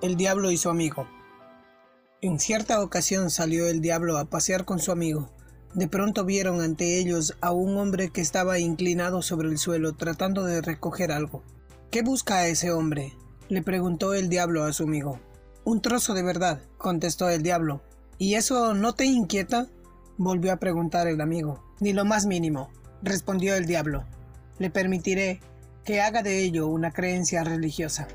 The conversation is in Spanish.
El diablo y su amigo. En cierta ocasión salió el diablo a pasear con su amigo. De pronto vieron ante ellos a un hombre que estaba inclinado sobre el suelo tratando de recoger algo. ¿Qué busca ese hombre? le preguntó el diablo a su amigo. Un trozo de verdad, contestó el diablo. ¿Y eso no te inquieta? volvió a preguntar el amigo. Ni lo más mínimo, respondió el diablo. Le permitiré que haga de ello una creencia religiosa.